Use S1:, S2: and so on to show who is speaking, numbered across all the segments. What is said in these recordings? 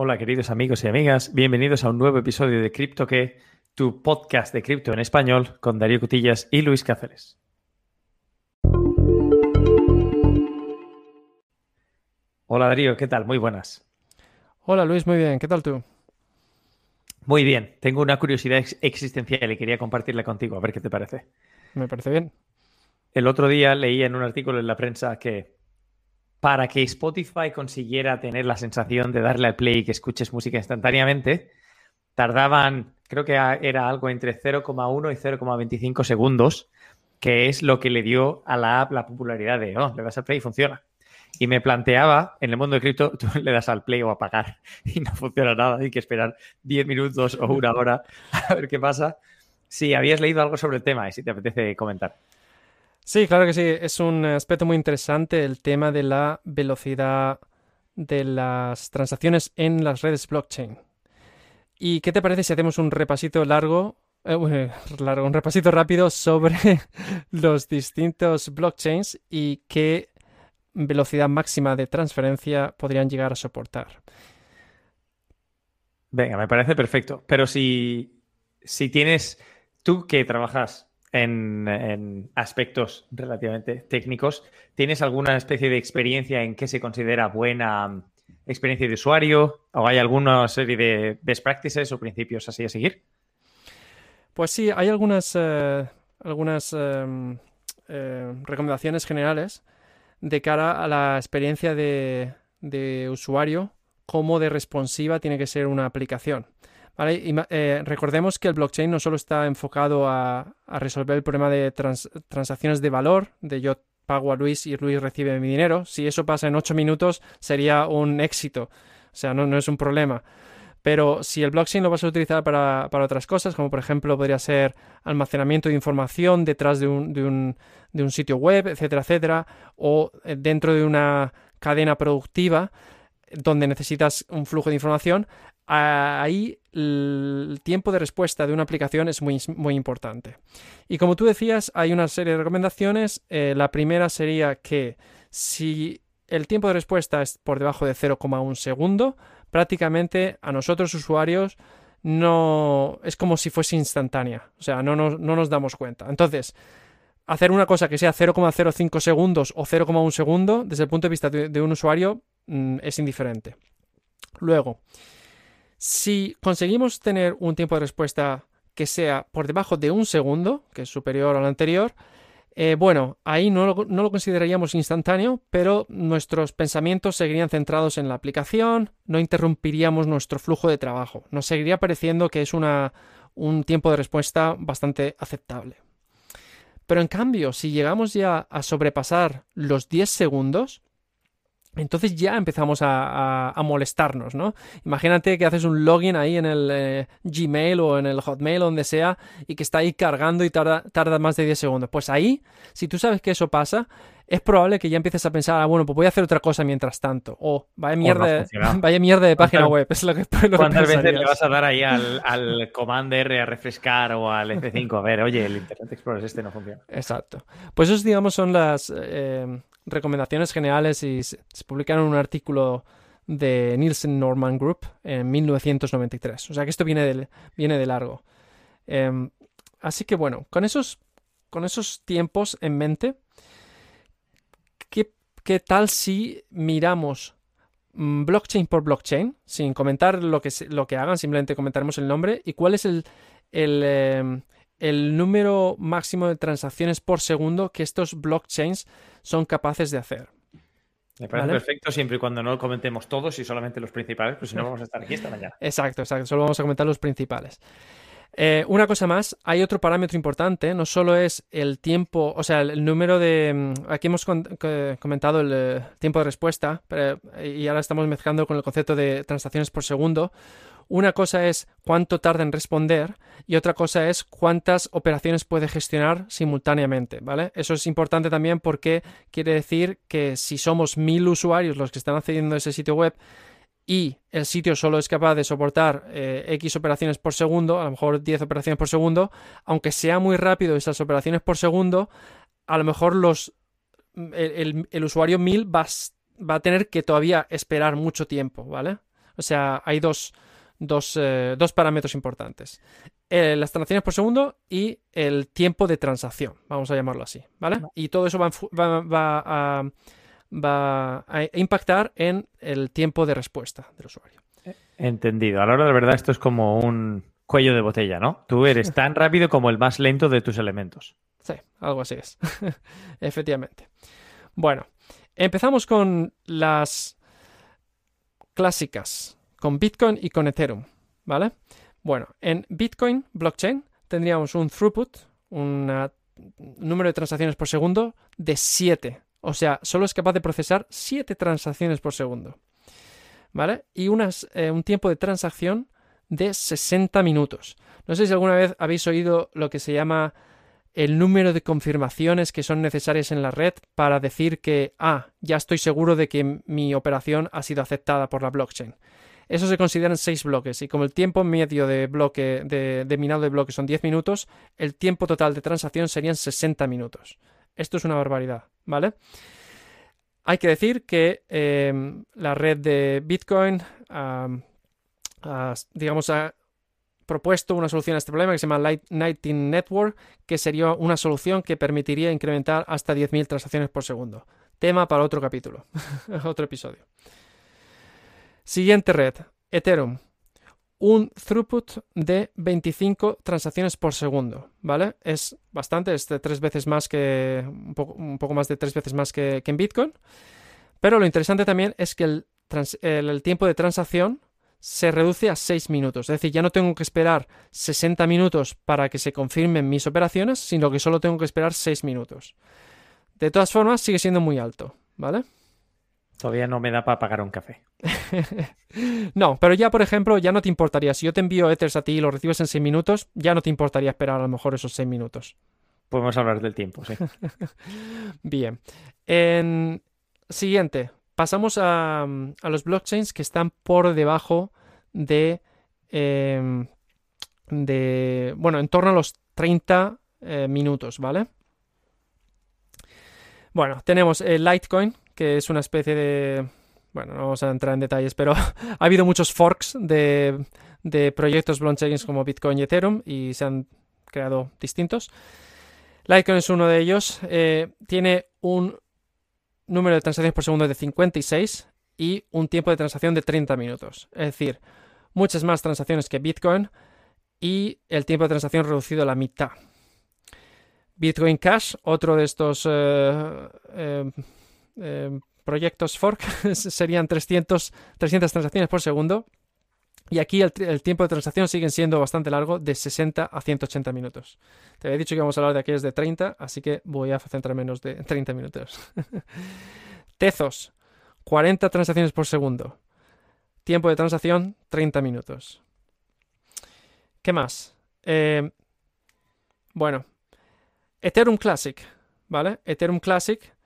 S1: Hola queridos amigos y amigas, bienvenidos a un nuevo episodio de Crypto que, tu podcast de cripto en español con Darío Cutillas y Luis Cáceres. Hola Darío, ¿qué tal? Muy buenas.
S2: Hola Luis, muy bien, ¿qué tal tú?
S1: Muy bien, tengo una curiosidad existencial y quería compartirla contigo, a ver qué te parece.
S2: Me parece bien.
S1: El otro día leí en un artículo en la prensa que para que Spotify consiguiera tener la sensación de darle al play y que escuches música instantáneamente, tardaban, creo que era algo entre 0,1 y 0,25 segundos, que es lo que le dio a la app la popularidad de, oh, le das al play y funciona. Y me planteaba, en el mundo de cripto, tú le das al play o apagar y no funciona nada, hay que esperar 10 minutos o una hora a ver qué pasa. Si habías leído algo sobre el tema y si te apetece comentar.
S2: Sí, claro que sí. Es un aspecto muy interesante el tema de la velocidad de las transacciones en las redes blockchain. ¿Y qué te parece si hacemos un repasito largo, eh, largo un repasito rápido sobre los distintos blockchains y qué velocidad máxima de transferencia podrían llegar a soportar?
S1: Venga, me parece perfecto. Pero si, si tienes, tú que trabajas en, aspectos relativamente técnicos. ¿Tienes alguna especie de experiencia en qué se considera buena experiencia de usuario? ¿O hay alguna serie de best practices o principios así a seguir?
S2: Pues sí, hay algunas, eh, algunas em, eh, recomendaciones generales de cara a la experiencia de, de usuario, cómo de responsiva tiene que ser una aplicación. Eh, recordemos que el blockchain no solo está enfocado a, resolver el problema de transacciones de valor, de yo pago a Luis y Luis recibe mi dinero. Si eso pasa en 8 minutos sería un éxito, o sea, no, es un problema. Pero si el blockchain lo vas a utilizar para, otras cosas, como por ejemplo podría ser almacenamiento de información detrás de un, de un, de un sitio web, etcétera, etcétera, o eh, dentro de una cadena productiva, donde necesitas un flujo de información, ahí el tiempo de respuesta de una aplicación es muy, muy importante. Y como tú decías, hay una serie de recomendaciones. Eh, la primera sería que si el tiempo de respuesta es por debajo de 0,1 segundo, prácticamente a nosotros usuarios no es como si fuese instantánea. O sea, no nos, no nos damos cuenta. Entonces, hacer una cosa que sea 0,05 segundos o 0,1 segundo, desde el punto de vista de, un usuario, mm, es indiferente. Luego, si conseguimos tener un tiempo de respuesta que sea por debajo de un segundo, que es superior al anterior, eh, bueno, ahí no lo, consideraríamos instantáneo, pero nuestros pensamientos seguirían centrados en la aplicación, no interrumpiríamos nuestro flujo de trabajo. Nos seguiría pareciendo que es una, un tiempo de respuesta bastante aceptable. Pero en cambio, si llegamos ya a sobrepasar los 10 segundos, entonces ya empezamos a, molestarnos, ¿no? Imagínate que haces un login ahí en el eh, Gmail o en el Hotmail o donde sea y que está ahí cargando y tarda, tarda, más de 10 segundos. Pues ahí, si tú sabes que eso pasa, es probable que ya empieces a pensar, ah, bueno, pues voy a hacer otra cosa mientras tanto. O vaya mierda, vaya mierda de página web. Es lo que,
S1: ¿Cuántas veces le vas a dar ahí al, al Command R a refrescar o al F5? A ver, oye, el Internet Explorer este no funciona.
S2: Exacto. Pues esos, digamos, son las... Eh, recomendaciones generales y se, publicaron un artículo de Nielsen Norman Group en 1993. O sea que esto viene de, viene de largo. Em, así que bueno, con esos, con esos tiempos en mente, ¿qué, qué tal si miramos mm, blockchain por blockchain, sin comentar lo que, lo que hagan, simplemente comentaremos el nombre y cuál es el, el, em, el número máximo de transacciones por segundo que estos blockchains son capaces de hacer.
S1: Me parece perfecto siempre y cuando no comentemos todos y solamente los principales, pues si no vamos a estar aquí esta mañana.
S2: Exacto, exacto. Solo vamos a comentar los principales. Eh, una cosa más, hay otro parámetro importante, no solo es el tiempo, o sea, el, número de... Mm, aquí hemos comentado el eh, tiempo de respuesta y ahora estamos mezclando con el concepto de transacciones por segundo. Una cosa es cuánto tarda en responder y otra cosa es cuántas operaciones puede gestionar simultáneamente, ¿vale? Eso es importante también porque quiere decir que si somos mil usuarios los que están accediendo a ese sitio web y el sitio solo es capaz de soportar eh, X operaciones por segundo, a lo mejor 10 operaciones por segundo, aunque sea muy rápido esas operaciones por segundo, a lo mejor los, el, usuario 1000 va, va a tener que todavía esperar mucho tiempo, ¿vale? O sea, hay dos, dos, eh, dos parámetros importantes. Eh, las transacciones por segundo y el tiempo de transacción, vamos a llamarlo así, ¿vale? Y todo eso va, va, va, a, va, a, impactar en el tiempo de respuesta del usuario.
S1: Entendido. A la hora de verdad esto es como un cuello de botella, ¿no? Tú eres tan rápido como el más lento de tus elementos.
S2: Sí, algo así es. Efectivamente. Bueno, empezamos con las clásicas, con Bitcoin y con Ethereum, ¿vale? Bueno, en Bitcoin blockchain tendríamos un throughput, un número de transacciones por segundo de 7. O sea, solo es capaz de procesar 7 transacciones por segundo. ¿Vale? Y eh, un tiempo de transacción de 60 minutos. No sé si alguna vez habéis oído lo que se llama el número de confirmaciones que son necesarias en la red para decir que, ah, ya estoy seguro de que mi operación ha sido aceptada por la blockchain. Eso se consideran 6 bloques y como el tiempo medio de bloque de, minado de bloques son 10 minutos, el tiempo total de transacción serían 60 minutos. Esto es una barbaridad, ¿vale? Hay que decir que em, la red de Bitcoin, digamos, ha propuesto una solución a este problema que se llama Lightning Network, que sería una solución que permitiría incrementar hasta 10.000 transacciones por segundo. Tema para otro capítulo, otro episodio. Siguiente red, Ethereum. Un throughput de 25 transacciones por segundo, ¿vale? Es bastante, es de tres veces más que, un poco, más de tres veces más que, en Bitcoin. Pero lo interesante también es que el, el, tiempo de transacción se reduce a 6 minutos. Es decir, ya no tengo que esperar 60 minutos para que se confirmen mis operaciones, sino que solo tengo que esperar 6 minutos. De todas formas, sigue siendo muy alto, ¿vale?
S1: Todavía no me da para pagar un café.
S2: no, pero ya, por ejemplo, ya no te importaría. Si yo te envío Ethers a ti y lo recibes en 6 minutos, ya no te importaría esperar a lo mejor esos 6 minutos.
S1: Podemos hablar del tiempo, sí.
S2: Bien. En... Siguiente. Pasamos a, los blockchains que están por debajo de. Em, de. Bueno, en torno a los 30 eh, minutos, ¿vale? Bueno, tenemos el Litecoin, que es una especie de... Bueno, no vamos a entrar en detalles, pero ha habido muchos forks de, proyectos blockchains como Bitcoin y Ethereum y se han creado distintos. Litecoin es uno de ellos. Eh, tiene un número de transacciones por segundo de 56 y un tiempo de transacción de 30 minutos. Es decir, muchas más transacciones que Bitcoin y el tiempo de transacción reducido a la mitad. Bitcoin Cash, otro de estos eh, eh, proyectos fork serían 300, 300 transacciones por segundo. Y aquí el, tiempo de transacción sigue siendo bastante largo, de 60 a 180 minutos. Te había dicho que vamos a hablar de aquellos de 30, así que voy a centrar menos de 30 minutos. Tezos, 40 transacciones por segundo. Tiempo de transacción, 30 minutos. ¿Qué más? Eh, bueno, Ethereum Classic, ¿vale? Ethereum Classic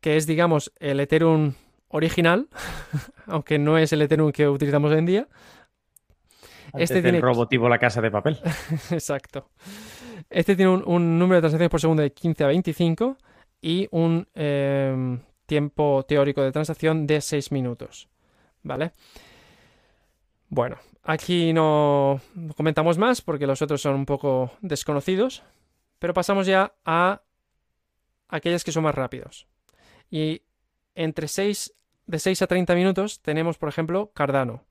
S2: que es, digamos, el Ethereum original, aunque no es el Ethereum que utilizamos hoy en día.
S1: este tiene robotivo la casa de papel.
S2: Exacto. Este tiene un, número de transacciones por segundo de 15 a 25 y un em, tiempo teórico de transacción de 6 minutos. ¿Vale? Bueno, aquí no comentamos más porque los otros son un poco desconocidos, pero pasamos ya a aquellos que son más rápidos. Y entre 6, de 6 a 30 minutos tenemos, por ejemplo, Cardano,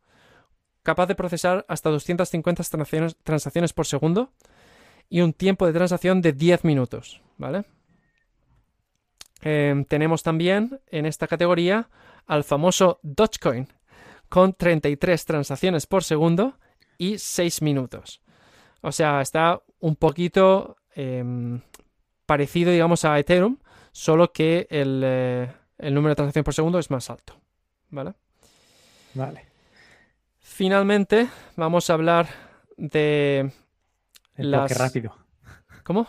S2: capaz de procesar hasta 250 transacciones, transacciones por segundo y un tiempo de transacción de 10 minutos, ¿vale? Em, tenemos también en esta categoría al famoso Dogecoin con 33 transacciones por segundo y 6 minutos. O sea, está un poquito em, parecido, digamos, a Ethereum, solo que eh, el, número de transacciones por segundo es más alto. ¿Vale?
S1: Vale.
S2: Finalmente, vamos a hablar de.
S1: El bloque rápido.
S2: ¿Cómo?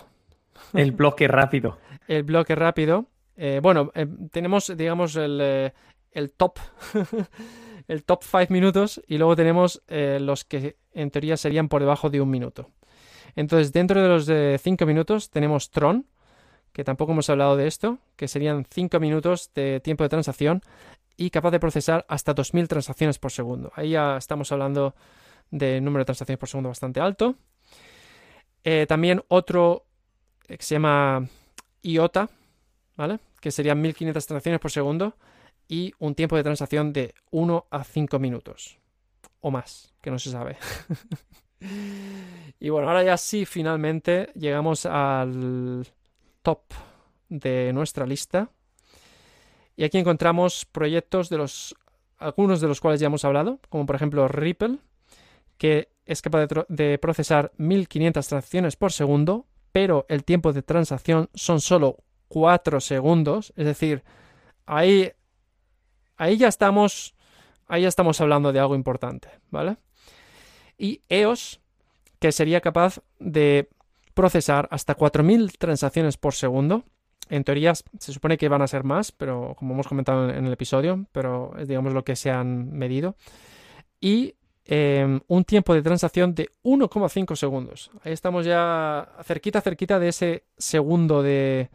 S1: El bloque rápido.
S2: el bloque rápido. Eh, bueno, eh, tenemos, digamos, el, el top. el top 5 minutos y luego tenemos los que en teoría serían por debajo de un minuto. Entonces, dentro de los de 5 minutos tenemos Tron, que tampoco hemos hablado de esto, que serían 5 minutos de tiempo de transacción y capaz de procesar hasta 2.000 transacciones por segundo. Ahí ya estamos hablando de número de transacciones por segundo bastante alto. Eh, también otro que se llama IOTA, ¿vale? Que serían 1500 transacciones por segundo y un tiempo de transacción de 1 a 5 minutos o más, que no se sabe. y bueno, ahora ya sí, finalmente llegamos al top de nuestra lista. Y aquí encontramos proyectos de los algunos de los cuales ya hemos hablado, como por ejemplo Ripple, que es capaz de, procesar 1500 transacciones por segundo, pero el tiempo de transacción son solo 4 segundos, es decir, ahí ahí ya estamos ahí ya estamos hablando de algo importante, ¿vale? Y EOS, que sería capaz de procesar hasta 4000 transacciones por segundo, en teoría se supone que van a ser más, pero como hemos comentado en el episodio, pero es digamos lo que se han medido. Y em, un tiempo de transacción de 1,5 segundos. Ahí estamos ya cerquita, cerquita de ese segundo de,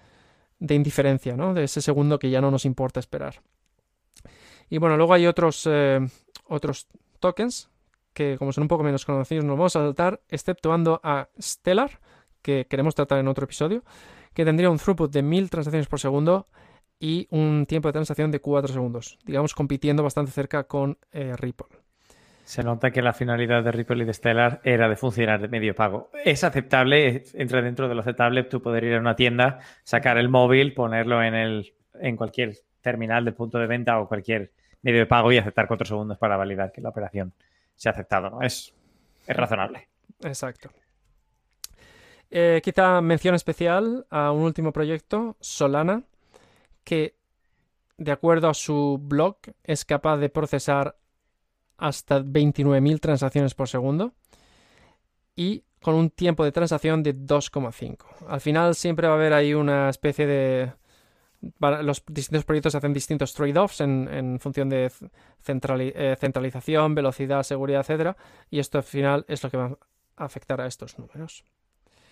S2: indiferencia, ¿no? De ese segundo que ya no nos importa esperar. Y bueno, luego hay otros, eh, otros tokens que como son un poco menos conocidos nos vamos a saltar, exceptuando a Stellar, que queremos tratar en otro episodio que tendría un throughput de 1000 transacciones por segundo y un tiempo de transacción de 4 segundos, digamos compitiendo bastante cerca con eh, Ripple.
S1: Se nota que la finalidad de Ripple y de Stellar era de funcionar de medio pago. Es aceptable, entra dentro de lo aceptable tú poder ir a una tienda, sacar el móvil, ponerlo en, el, en cualquier terminal de punto de venta o cualquier medio de pago y aceptar 4 segundos para validar que la operación se ha aceptado. ¿no? Es, es razonable.
S2: Exacto. Eh, quizá mención especial a un último proyecto, Solana, que de acuerdo a su blog es capaz de procesar hasta 29.000 transacciones por segundo y con un tiempo de transacción de 2,5. Al final siempre va a haber ahí una especie de... Los distintos proyectos hacen distintos trade-offs en, función de eh, centralización, velocidad, seguridad, etc. Y esto al final es lo que va a afectar a estos números.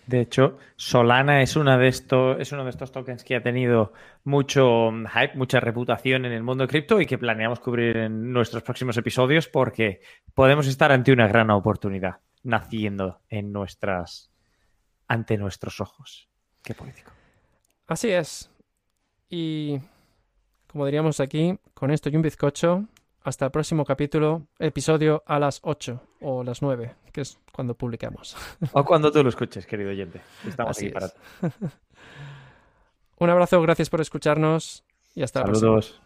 S1: De hecho, Solana es, uno de estos tokens que ha tenido mucho hype, mucha reputación en el mundo de cripto y que planeamos cubrir en nuestros próximos episodios porque podemos estar ante una gran oportunidad naciendo en nuestras ante nuestros ojos. Qué político.
S2: Así es. Y como diríamos aquí, con esto y un bizcocho, hasta el próximo capítulo, episodio a las 8 o las 9, que es cuando publicamos.
S1: O cuando tú lo escuches, querido oyente. Estamos aquí para
S2: Un abrazo, gracias por escucharnos y hasta la próxima. Saludos.